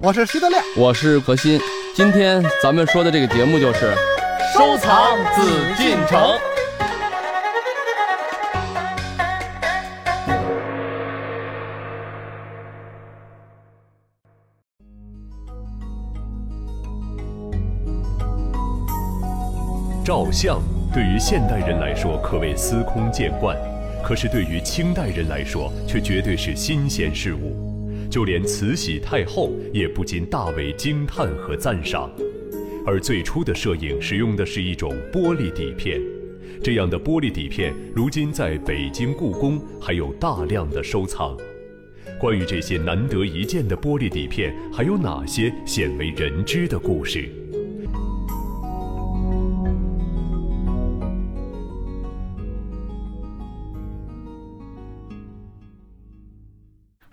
我是徐德亮，我是何鑫。今天咱们说的这个节目就是收藏紫禁城。照相对于现代人来说可谓司空见惯，可是对于清代人来说却绝对是新鲜事物。就连慈禧太后也不禁大为惊叹和赞赏。而最初的摄影使用的是一种玻璃底片，这样的玻璃底片如今在北京故宫还有大量的收藏。关于这些难得一见的玻璃底片，还有哪些鲜为人知的故事？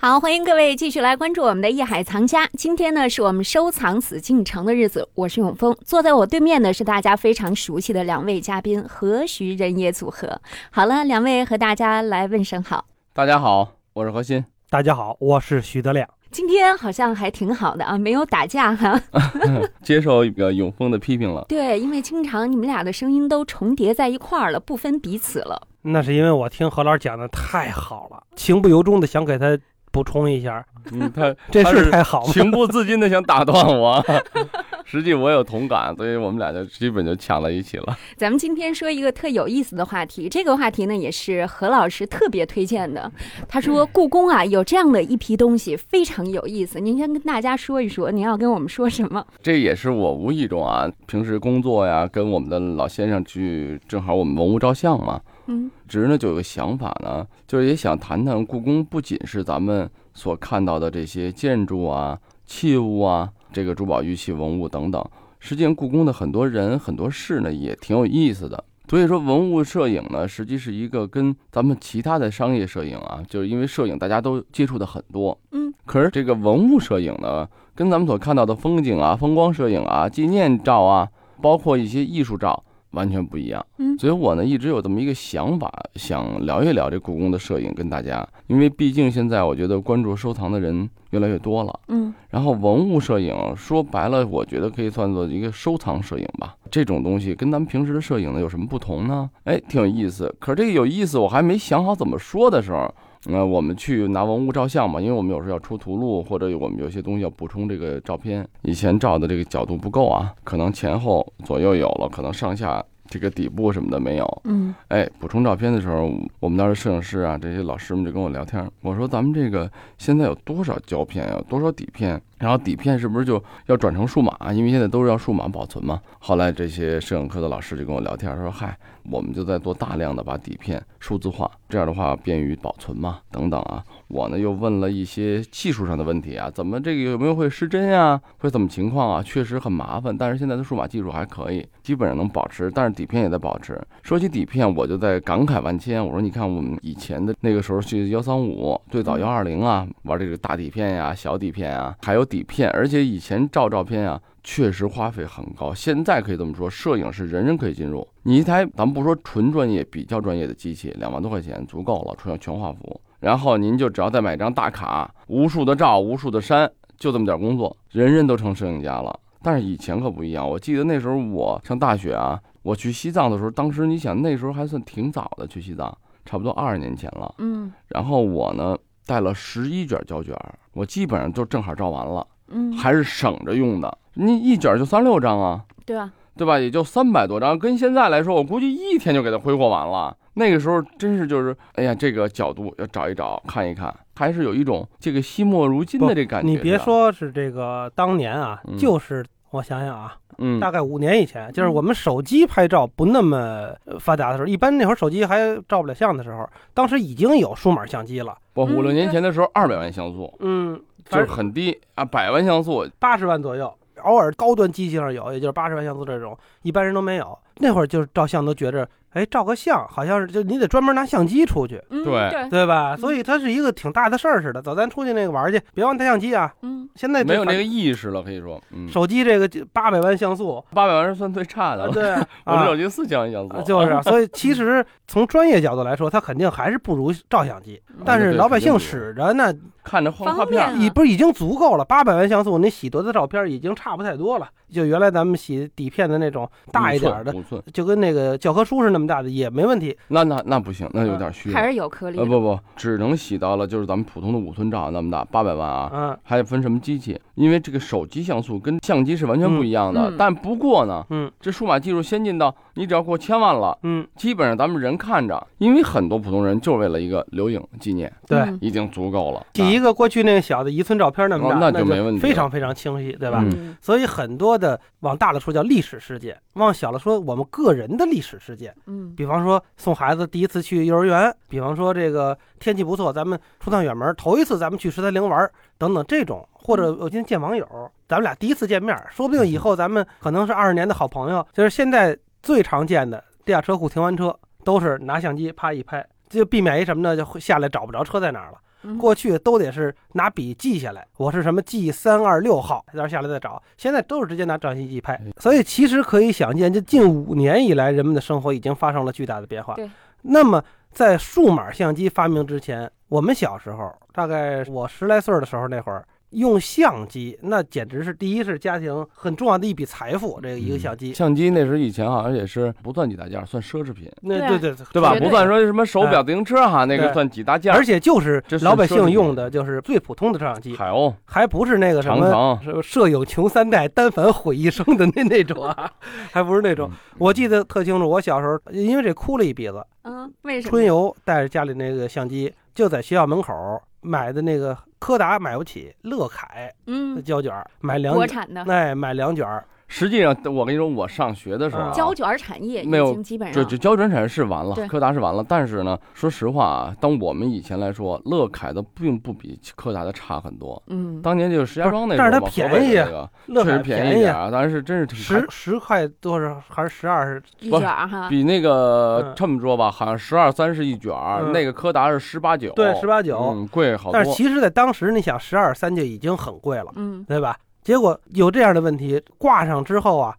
好，欢迎各位继续来关注我们的《艺海藏家》。今天呢，是我们收藏紫禁城的日子。我是永峰，坐在我对面的是大家非常熟悉的两位嘉宾——何徐人也组合。好了，两位和大家来问声好。大家好，我是何鑫。大家好，我是徐德亮。今天好像还挺好的啊，没有打架哈。接受一个永峰的批评了。对，因为经常你们俩的声音都重叠在一块儿了，不分彼此了。那是因为我听何老师讲的太好了，情不由衷的想给他。补充一下，嗯，他 这是太好了，情不自禁的想打断我。实际我有同感，所以我们俩就基本就抢在一起了。咱们今天说一个特有意思的话题，这个话题呢也是何老师特别推荐的。他说故宫啊有这样的一批东西非常有意思，您先跟大家说一说，您要跟我们说什么？这也是我无意中啊，平时工作呀，跟我们的老先生去，正好我们文物照相嘛。嗯，只是呢，就有个想法呢，就是也想谈谈故宫，不仅是咱们所看到的这些建筑啊、器物啊、这个珠宝玉器文物等等，实际上故宫的很多人、很多事呢，也挺有意思的。所以说，文物摄影呢，实际是一个跟咱们其他的商业摄影啊，就是因为摄影大家都接触的很多，嗯，可是这个文物摄影呢，跟咱们所看到的风景啊、风光摄影啊、纪念照啊，包括一些艺术照。完全不一样，嗯，所以我呢一直有这么一个想法，想聊一聊这故宫的摄影跟大家，因为毕竟现在我觉得关注收藏的人越来越多了，嗯，然后文物摄影说白了，我觉得可以算作一个收藏摄影吧。这种东西跟咱们平时的摄影呢有什么不同呢？哎，挺有意思。可是这个有意思，我还没想好怎么说的时候。那我们去拿文物照相嘛，因为我们有时候要出图录，或者我们有些东西要补充这个照片。以前照的这个角度不够啊，可能前后左右有了，可能上下这个底部什么的没有。嗯，哎，补充照片的时候，我们当时摄影师啊，这些老师们就跟我聊天，我说咱们这个现在有多少胶片啊，多少底片？然后底片是不是就要转成数码？因为现在都是要数码保存嘛。后来这些摄影课的老师就跟我聊天说：“嗨，我们就在做大量的把底片数字化，这样的话便于保存嘛，等等啊。”我呢又问了一些技术上的问题啊，怎么这个有没有会失真呀？会怎么情况啊？确实很麻烦，但是现在的数码技术还可以，基本上能保持，但是底片也在保持。说起底片，我就在感慨万千。我说：“你看我们以前的那个时候去幺三五，最早幺二零啊，玩这个大底片呀、小底片啊，还有。”底片，而且以前照照片啊，确实花费很高。现在可以这么说，摄影是人人可以进入。你一台，咱们不说纯专业，比较专业的机器，两万多块钱足够了，全全画幅。然后您就只要再买张大卡，无数的照，无数的删，就这么点工作，人人都成摄影家了。但是以前可不一样，我记得那时候我上大学啊，我去西藏的时候，当时你想那时候还算挺早的去西藏，差不多二十年前了。嗯，然后我呢。带了十一卷胶卷，我基本上就正好照完了，嗯，还是省着用的。你一卷就三六张啊，对吧？对吧？也就三百多张，跟现在来说，我估计一天就给它挥霍完了。那个时候真是就是，哎呀，这个角度要找一找，看一看，还是有一种这个惜墨如金的这感觉。你别说是这个当年啊，就是我想想啊。嗯，大概五年以前，就是我们手机拍照不那么发达的时候，一般那会儿手机还照不了相的时候，当时已经有数码相机了。不，五六年前的时候，二百万像素，嗯，就是很低啊，百万像素，八十万左右，偶尔高端机器上有，也就是八十万像素这种，一般人都没有。那会儿就是照相都觉着哎，照个相好像是就你得专门拿相机出去，嗯对对，对吧？嗯所以它是一个挺大的事儿似的。走，咱出去那个玩去，别忘带相机啊。嗯现在没有那个意识了，可以说，嗯，手机这个八百万像素，八百万是算最差的啊，了。对我这手啊，机四千万像素，就是啊。所以其实从专业角度来说，它肯定还是不如照相机。嗯但是老百姓使着呢，看着画画片已不是已经足够了。八百万像素，你洗多的照片已经差不太多了。就原来咱们洗底片的那种大一点的，就跟那个教科书是那么大的，也没问题。那那那不行，那有点虚了还。是有颗粒。呃不不，只能洗到了就是咱们普通的五寸照那么大，八百万啊，嗯还分什么机器？因为这个手机像素跟相机是完全不一样的。但不过呢，嗯这数码技术先进到你只要过千万了，嗯，基本上咱们人看着，因为很多普通人就是为了一个留影纪念，对。嗯已经足够了。第一个过去那个小的一寸照片那么大，哦那就没问题非常非常清晰，对吧？所以很多的往大了说叫历史事件，往小了说我们个人的历史事件。嗯比方说送孩子第一次去幼儿园，比方说这个天气不错，咱们出趟远门，头一次咱们去十三陵玩，等等这种，或者我今天见网友，咱们俩第一次见面，说不定以后咱们可能是二十年的好朋友。就是现在最常见的地下车库停完车，都是拿相机啪一拍，就避免一什么呢？就会下来找不着车在哪儿了。嗯过去都得是拿笔记下来，我是什么 G 三二六号，然后下来再找。现在都是直接拿照相机拍，所以其实可以想见，这近五年以来，人们的生活已经发生了巨大的变化对。那么在数码相机发明之前，我们小时候，大概我十来岁的时候那会儿。用相机，那简直是第一是家庭很重要的一笔财富。这个一个相机，相机那时候以前好像也是不算几大件，算奢侈品，那对对对吧？不算说什么手表、自行车哈，那个算几大件。而且就是老百姓用的，就是最普通的照相机，海鸥、还不是那个什么长城，是摄影穷三代，单反毁一生的那那种啊，还不是那种。我记得特清楚，我小时候因为这哭了一鼻子，嗯，为什么？春游带着家里那个相机，就在学校门口买的那个柯达买不起，乐凯嗯，胶卷，买两卷，国产的。哎，买两卷儿，实际上我跟你说，我上学的时候啊，胶卷产业没有经基本上这这胶卷产业是完了，柯达是完了，但是呢，说实话啊，当我们以前来说，乐凯的并不比柯达的差很多。嗯，当年就是石家庄那时候嘛，但是它便宜那个确实便宜点儿，但是真是挺十十块多少还是十二是？一卷儿哈，比那个嗯这么说吧，好像十二三是一卷那个柯达是十八九，对，十八九。嗯，贵好多。但是其实，在当时，你想十二三就已经很贵了。嗯对吧？结果有这样的问题，挂上之后啊，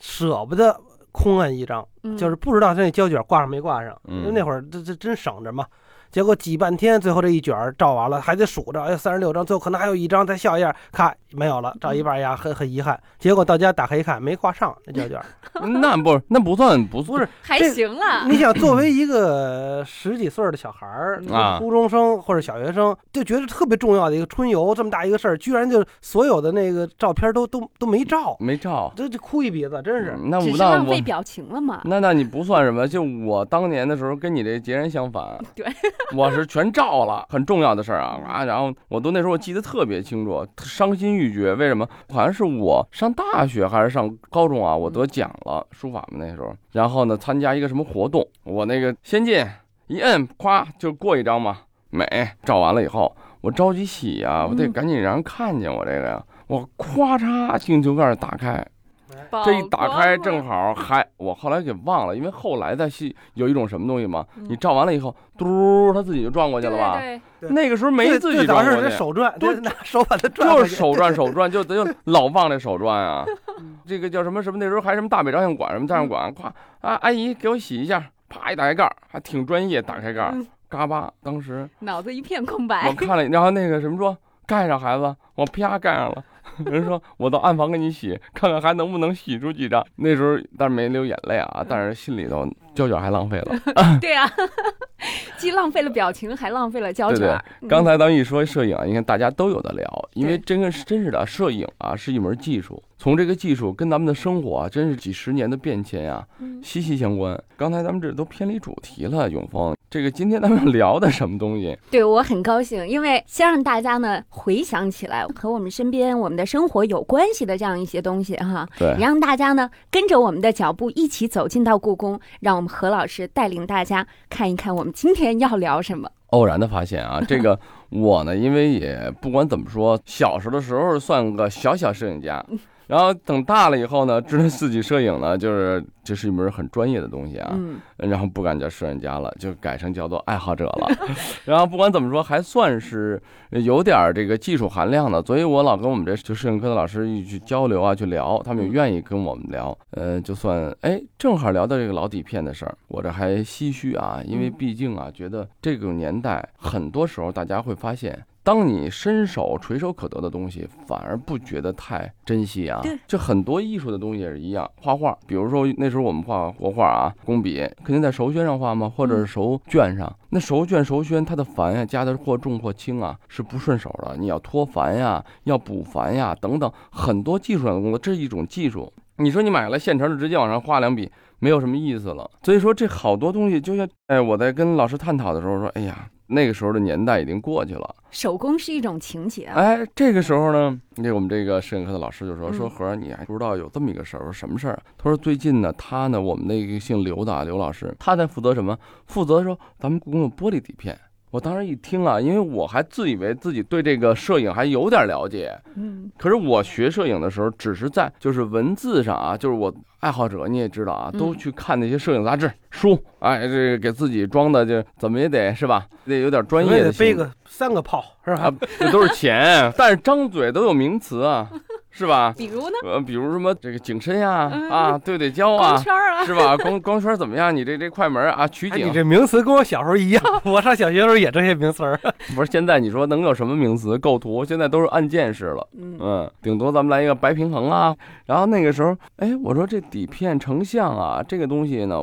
舍不得空摁一张，嗯，就是不知道他那胶卷挂上没挂上，嗯因为那会儿这这真省着嘛。结果挤半天，最后这一卷照完了，还得数着，哎，三十六张，最后可能还有一张再笑一下，咔没有了，照一半呀，很很遗憾。结果到家打开一看，没挂上那胶卷，那不那不算不不是还这行啊，你想，作为一个十几岁的小孩儿 啊，初中生或者小学生，就觉得特别重要的一个春游，这么大一个事儿，居然就所有的那个照片都都都没照，没照。这这哭一鼻子，真是。嗯那那我浪费表情了嘛。那那那你不算什么，就我当年的时候跟你这截然相反。对，我是全照了，很重要的事儿啊啊！然后我都那时候我记得特别清楚，伤心欲绝。为什么？好像是我上大学还是上高中啊，我得奖了，书法嘛那时候。然后呢，参加一个什么活动，我那个先进一摁，咵就过一张嘛，美。照完了以后，我着急洗呀、我得嗯赶紧让人看见我这个呀。我咵嚓，镜头盖打开，曝这一打开正好还我后来给忘了，因为后来在戏有一种什么东西嘛，嗯你照完了以后，嘟，它自己就转过去了吧？对对那个时候没自己转过去，这手转，对对，拿 手把它转，就是手转手转，就咱就老忘这手转啊。这个叫什么什么？那时候还什么大北照相馆什么照相馆，夸啊，阿姨给我洗一下，啪一打开盖儿，还挺专业，打开盖嘎巴，当时脑子一片空白我。看了，然后那个什么说盖上孩子，我啪盖上了。人说我到暗房给你洗，看看还能不能洗出几张。那时候但是没流眼泪啊，但是心里头胶卷还浪费了。对啊，既浪费了表情，还浪费了胶对对卷儿。嗯刚才咱们一说摄影，你看大家都有的聊，因为对真的是真是的，摄影啊是一门技术，从这个技术跟咱们的生活啊，真是几十年的变迁呀、嗯息息相关。刚才咱们这都偏离主题了，永峰，这个今天咱们聊的什么东西？对我很高兴，因为先让大家呢回想起来和我们身边、我们的生活有关系的这样一些东西哈，对也，让大家呢跟着我们的脚步一起走进到故宫，让我们何老师带领大家看一看我们今天要聊什么。偶然的发现啊，这个 我呢，因为也不管怎么说，小时候的时候算个小小摄影家，然后等大了以后呢，知道自己摄影呢，就是这是一门很专业的东西啊。嗯，然后不敢叫摄影家了，就改成叫做爱好者了。然后不管怎么说，还算是有点儿这个技术含量的。所以我老跟我们这就摄影课的老师一去交流啊，去聊，他们也愿意跟我们聊。呃，就算哎，正好聊到这个老底片的事儿，我这还唏嘘啊，因为毕竟啊，觉得这个年代很多时候大家会发现。当你伸手垂手可得的东西，反而不觉得太珍惜啊。对，就很多艺术的东西也是一样。画画，比如说那时候我们画国画啊，工笔肯定在熟宣上画嘛，或者是熟绢上。那熟绢、熟宣，它的繁呀加的或重或轻啊，是不顺手的。你要脱繁呀，要补繁呀，等等，很多技术上的工作，这是一种技术。你说你买了现成的，直接往上画两笔，没有什么意思了。所以说这好多东西，就像哎，我在跟老师探讨的时候说，哎呀。那个时候的年代已经过去了，手工是一种情节。哎，这个时候呢，那我们这个摄影课的老师就说：“说和儿，你还不知道有这么一个事儿，说什么事儿？他说最近呢，他呢，我们那个姓刘的啊刘老师，他在负责什么？负责说咱们故宫的玻璃底片。我当时一听啊，因为我还自以为自己对这个摄影还有点了解，嗯，可是我学摄影的时候，只是在就是文字上啊，就是我。”爱好者你也知道啊，都去看那些摄影杂志书，哎，这个给自己装的就怎么也得是吧？得有点专业的。背个三个炮是吧？这都是钱，但是张嘴都有名词啊。是吧？比如呢？呃，比如什么这个景深呀，啊，对对焦啊，是吧？光光圈怎么样？你这这快门啊，取景，你这名词跟我小时候一样，我上小学时候也这些名词儿。不是，现在你说能有什么名词？构图现在都是按键式了，嗯，顶多咱们来一个白平衡啊。然后那个时候，哎，我说这底片成像啊，这个东西呢，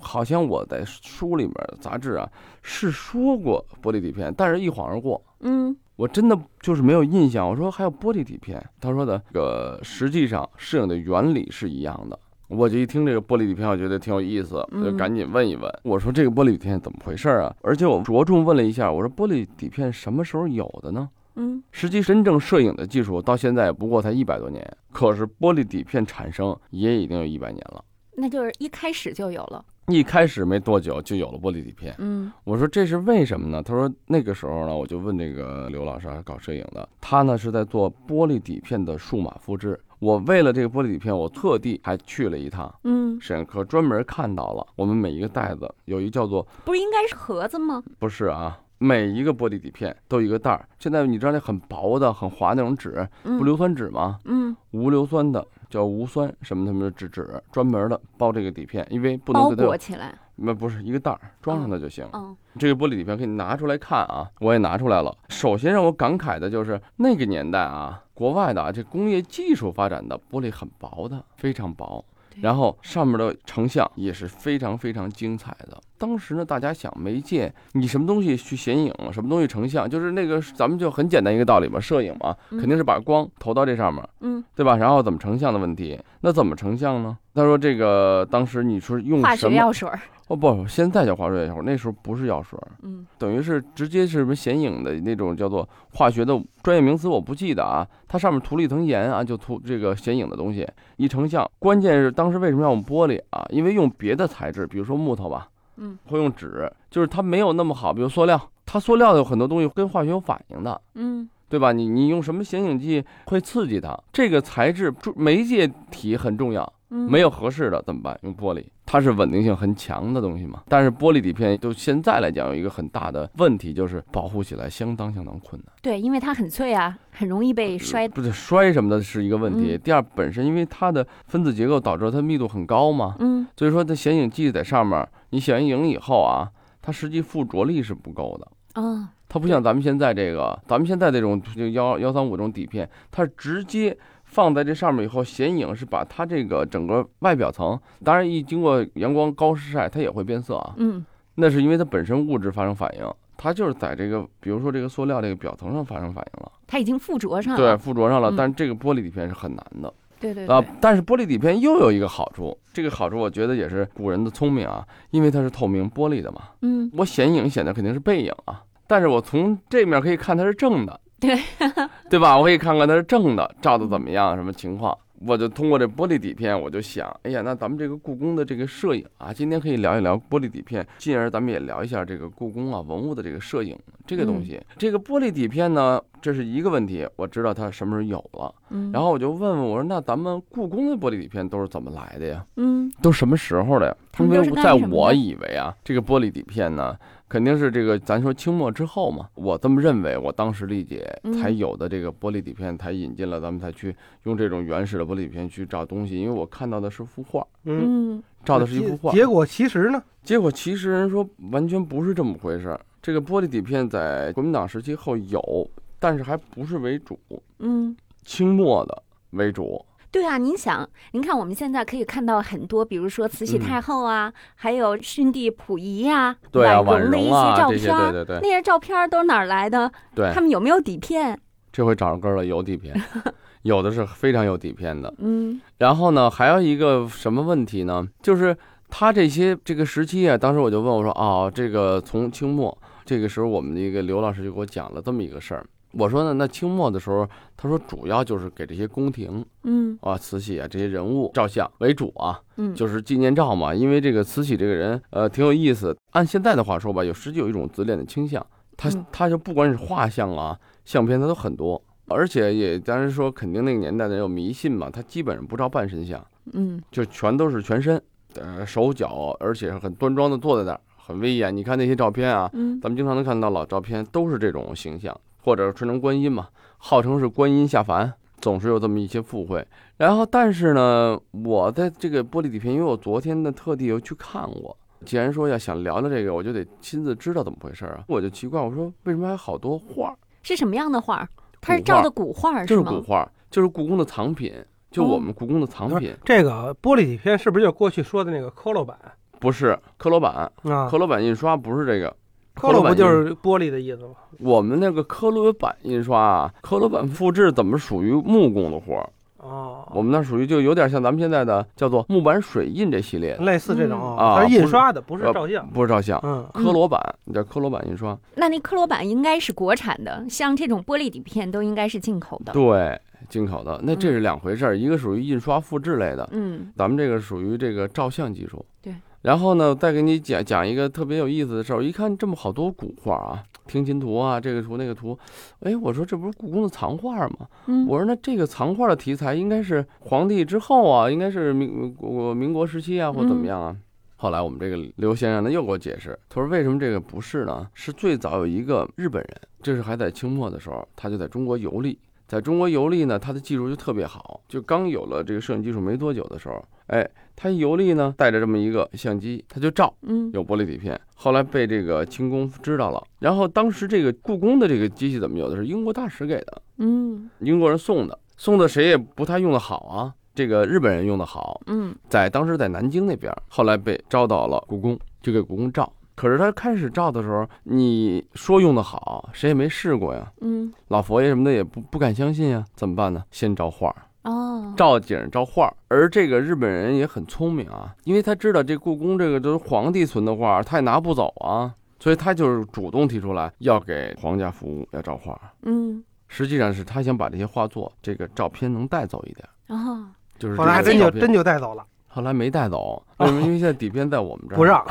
好像我在书里面杂志啊是说过玻璃底片，但是一晃而过，嗯。我真的就是没有印象。我说还有玻璃底片，他说的这个实际上摄影的原理是一样的。我就一听这个玻璃底片，我觉得挺有意思，就赶紧问一问。我说这个玻璃底片怎么回事啊？而且我着重问了一下，我说玻璃底片什么时候有的呢？嗯，实际真正摄影的技术到现在不过才一百多年，可是玻璃底片产生也已经有一百年了。那就是一开始就有了。一开始没多久就有了玻璃底片，嗯，我说这是为什么呢？他说那个时候呢，我就问这个刘老师，搞摄影的，他呢是在做玻璃底片的数码复制。我为了这个玻璃底片，我特地还去了一趟，嗯，摄影科专门看到了，我们每一个袋子有一叫做，不是应该是盒子吗？不是啊，每一个玻璃底片都有一个袋儿。现在你知道那很薄的、很滑那种纸，不硫酸纸吗？嗯，无硫酸的。叫无酸什么什么的纸纸，专门的包这个底片，因为不能包裹起来，那不是一个袋儿装上它就行。嗯，这个玻璃底片可以拿出来看啊，我也拿出来了。首先让我感慨的就是那个年代啊，国外的啊这工业技术发展的玻璃很薄的，非常薄。然后上面的成像也是非常非常精彩的。当时呢，大家想媒介，你什么东西去显影，什么东西成像，就是那个咱们就很简单一个道理嘛，摄影嘛，肯定是把光投到这上面，嗯，对吧？然后怎么成像的问题，那怎么成像呢？他说这个当时你说用什么药水？哦不，现在叫化学药水，那时候不是药水，嗯，等于是直接是什么显影的那种叫做化学的专业名词，我不记得啊。它上面涂了一层盐啊，就涂这个显影的东西，一成像。关键是当时为什么要用玻璃啊？因为用别的材质，比如说木头吧，嗯，会用纸，就是它没有那么好。比如塑料，它塑料有很多东西跟化学有反应的，嗯，对吧？你你用什么显影剂会刺激它？这个材质媒介体很重要。没有合适的怎么办？用玻璃，它是稳定性很强的东西嘛。但是玻璃底片就现在来讲有一个很大的问题，就是保护起来相当相当困难。对，因为它很脆啊，很容易被摔。不是摔什么的是一个问题。第二，本身因为它的分子结构导致它密度很高嘛，嗯，所以说它显影剂在上面，你显完影以后啊，它实际附着力是不够的。啊，它不像咱们现在这个，咱们现在这种就幺幺三五这种底片，它是直接。放在这上面以后，显影是把它这个整个外表层，当然一经过阳光高湿晒，它也会变色啊。嗯，那是因为它本身物质发生反应，它就是在这个，比如说这个塑料这个表层上发生反应了。它已经附着上了。对，附着上了。但是这个玻璃底片是很难的。对对啊，但是玻璃底片又有一个好处，这个好处我觉得也是古人的聪明啊，因为它是透明玻璃的嘛。嗯，我显影显的肯定是背影啊，但是我从这面可以看它是正的。对，对吧？我可以看看它是正的照的怎么样，什么情况？我就通过这玻璃底片，我就想，哎呀，那咱们这个故宫的这个摄影啊，今天可以聊一聊玻璃底片，进而咱们也聊一下这个故宫啊文物的这个摄影这个东西。这个玻璃底片呢，这是一个问题，我知道它什么时候有了，嗯，然后我就问问我说，那咱们故宫的玻璃底片都是怎么来的呀？嗯都什么时候的呀？因为在我以为啊，这个玻璃底片呢，肯定是这个咱说清末之后嘛，我这么认为，我当时理解嗯才有的这个玻璃底片，才引进了咱们才去用这种原始的玻璃底片去照东西，因为我看到的是幅画，嗯，嗯照的是一幅画，结结果其实呢，结果其实人说完全不是这么回事儿。这个玻璃底片在国民党时期后有，但是还不是为主，嗯。清末的为主。对啊，您想，您看我们现在可以看到很多，比如说慈禧嗯太后啊，还有逊帝溥仪呀、对啊，婉婉容的一容啊，照片儿，对对对那些照片都是哪儿来的？对他，们有没有底片？这回找着根儿了，有底片，有的是非常有底片的。嗯然后呢，还有一个什么问题呢？就是他这些这个时期啊，当时我就问我说，哦，这个从清末这个时候，我们的一个刘老师就给我讲了这么一个事儿。我说呢，那清末的时候，他说主要就是给这些宫廷嗯啊、慈禧啊这些人物照相为主啊，嗯，就是纪念照嘛。因为这个慈禧这个人，呃，挺有意思。按现在的话说吧，有实际有一种自恋的倾向，他嗯他就不管是画像啊、相片，他都很多。而且也当然说，肯定那个年代的人有迷信嘛，他基本上不照半身像。嗯就全都是全身，呃，手脚，而且很端庄的坐在那儿，很威严。你看那些照片啊，嗯咱们经常能看到老照片，都是这种形象，或者纯成观音嘛，号称是观音下凡，总是有这么一些附会。然后，但是呢，我在这个玻璃底片，因为我昨天呢特地又去看过。既然说要想聊聊这个，我就得亲自知道怎么回事啊！我就奇怪，我说为什么还有好多画儿？是什么样的画儿？它是照的古画儿就是？古画儿，就是故宫的藏品，就哦我们故宫的藏品，这个玻璃底片是不是就过去说的那个科罗版不是刻罗版。啊刻？罗版印刷不是这个，科罗不就是玻璃的意思吗？我们那个科罗版印刷啊，科罗版复制怎么属于木工的活儿？哦，我们那属于就有点像咱们现在的叫做木板水印这系列，类似这种嗯啊它是印刷的，不是呃照相。不是照相，嗯，刻罗版叫科罗版印刷，那那科罗版应该是国产的，像这种玻璃底片都应该是进口的。对，进口的。那这是两回事儿，一个属于印刷复制类的，嗯咱们这个属于这个照相技术。对。然后呢，再给你讲讲一个特别有意思的事儿。我一看这么好多古画啊，听琴图啊，这个图那个图，哎，我说这不是故宫的藏画吗？嗯我说那这个藏画的题材应该是皇帝之后啊，应该是民国民国时期啊，或怎么样啊？后来我们这个刘先生呢又给我解释，他说为什么这个不是呢？是最早有一个日本人，这是还在清末的时候，他就在中国游历，在中国游历呢，他的技术就特别好，就刚有了这个摄影技术没多久的时候，哎，他一游历呢，带着这么一个相机，他就照。嗯有玻璃底片，后来被这个清宫知道了，然后当时这个故宫的这个机器怎么有的是英国大使给的，嗯英国人送的，送的谁也不太用的好啊。这个日本人用的好，嗯在当时在南京那边，后来被招到了故宫，就给故宫照。可是他开始照的时候，你说用的好，谁也没试过呀，嗯。老佛爷什么的也不不敢相信呀，怎么办呢？先照画，哦。照景照画。而这个日本人也很聪明啊，因为他知道这故宫这个都是皇帝存的画，他也拿不走啊，所以他就是主动提出来要给皇家服务，要照画。嗯。实际上是他想把这些画作、这个照片能带走一点，哦。就是后来还真就真就带走了，后来没带走，为什么？因为现在底片在我们这儿，不让。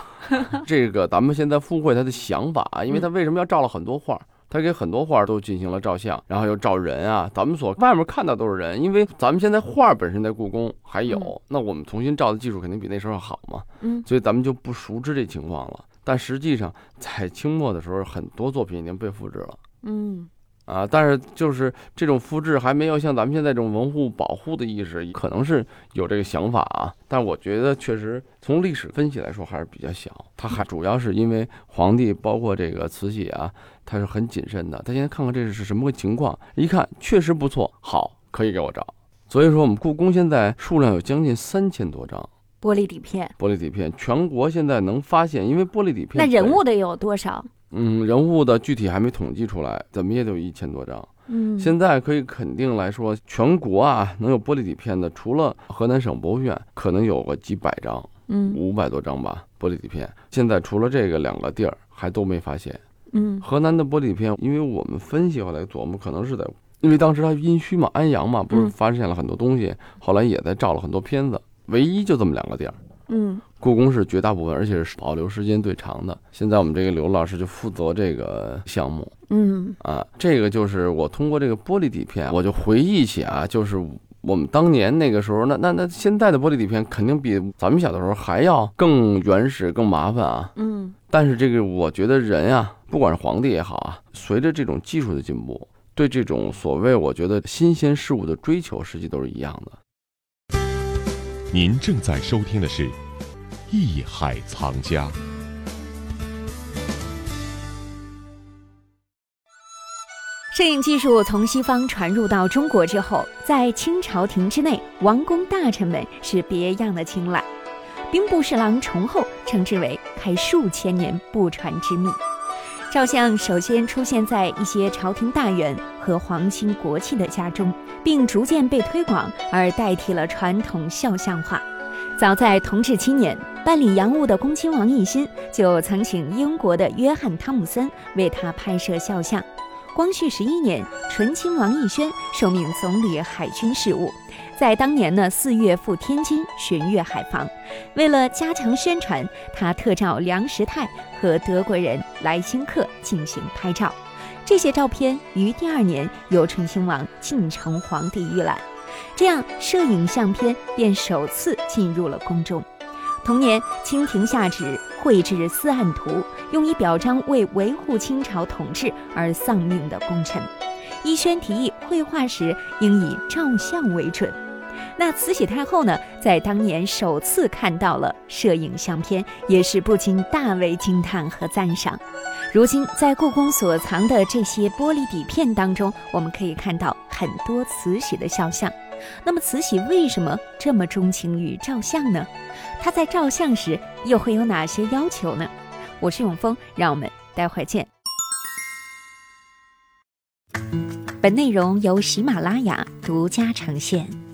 这个咱们现在附会他的想法，因为他为什么要照了很多画？他给很多画都进行了照相，然后又照人啊。咱们所外面看到都是人，因为咱们现在画本身在故宫还有，嗯那我们重新照的技术肯定比那时候好嘛，嗯所以咱们就不熟知这情况了。但实际上，在清末的时候，很多作品已经被复制了。嗯啊，但是就是这种复制还没有像咱们现在这种文物保护的意识，可能是有这个想法啊。但我觉得确实从历史分析来说还是比较小，它还主要是因为皇帝包括这个慈禧啊，他是很谨慎的。他先看看这是什么个情况，一看确实不错，好，可以给我找。所以说我们故宫现在数量有将近三千多张玻璃底片，玻璃底片，全国现在能发现，因为玻璃底片那人物的有多少？嗯人物的具体还没统计出来，怎么也得有一千多张。嗯现在可以肯定来说，全国啊能有玻璃底片的，除了河南省博物院，可能有个几百张，嗯五百多张吧。玻璃底片现在除了这个两个地儿，还都没发现。嗯河南的玻璃底片，因为我们分析后来琢磨，可能是在因为当时他殷墟嘛，安阳嘛，不是嗯发现了很多东西，后来也在照了很多片子，唯一就这么两个地儿。嗯故宫是绝大部分，而且是保留时间最长的。现在我们这个刘老师就负责这个项目嗯啊，这个就是我通过这个玻璃底片，我就回忆起啊，就是我们当年那个时候，那那那现在的玻璃底片肯定比咱们小的时候还要更原始、更麻烦啊。嗯但是这个我觉得人啊、不管是皇帝也好啊，随着这种技术的进步，对这种所谓我觉得新鲜事物的追求，实际都是一样的。您正在收听的是《艺海藏家》。摄影技术从西方传入到中国之后，在清朝廷之内，王公大臣们是别样的青睐。兵部侍郎崇厚称之为开数千年不传之秘。照相首先出现在一些朝廷大员和皇亲国戚的家中，并逐渐被推广，而代替了传统肖像画。早在同治七年，办理洋务的恭亲王奕欣就曾请英国的约翰·汤姆森为他拍摄肖像。光绪十一年，醇亲王奕轩受命总理海军事务，在当年呢四月赴天津巡阅海防。为了加强宣传，他特召梁实泰和德国人莱辛克进行拍照。这些照片于第二年由醇亲王进呈皇帝预览，这样摄影相片便首次进入了宫中。同年，清廷下旨绘制四案图，用以表彰为维护清朝统治而丧命的功臣。奕轩提议绘画时应以照相为准。那慈禧太后呢，在当年首次看到了摄影相片，也是不禁大为惊叹和赞赏。如今，在故宫所藏的这些玻璃底片当中，我们可以看到很多慈禧的肖像。那么，慈禧为什么这么钟情于照相呢？她在照相时又会有哪些要求呢？我是永峰，让我们待会儿见。本内容由喜马拉雅独家呈现。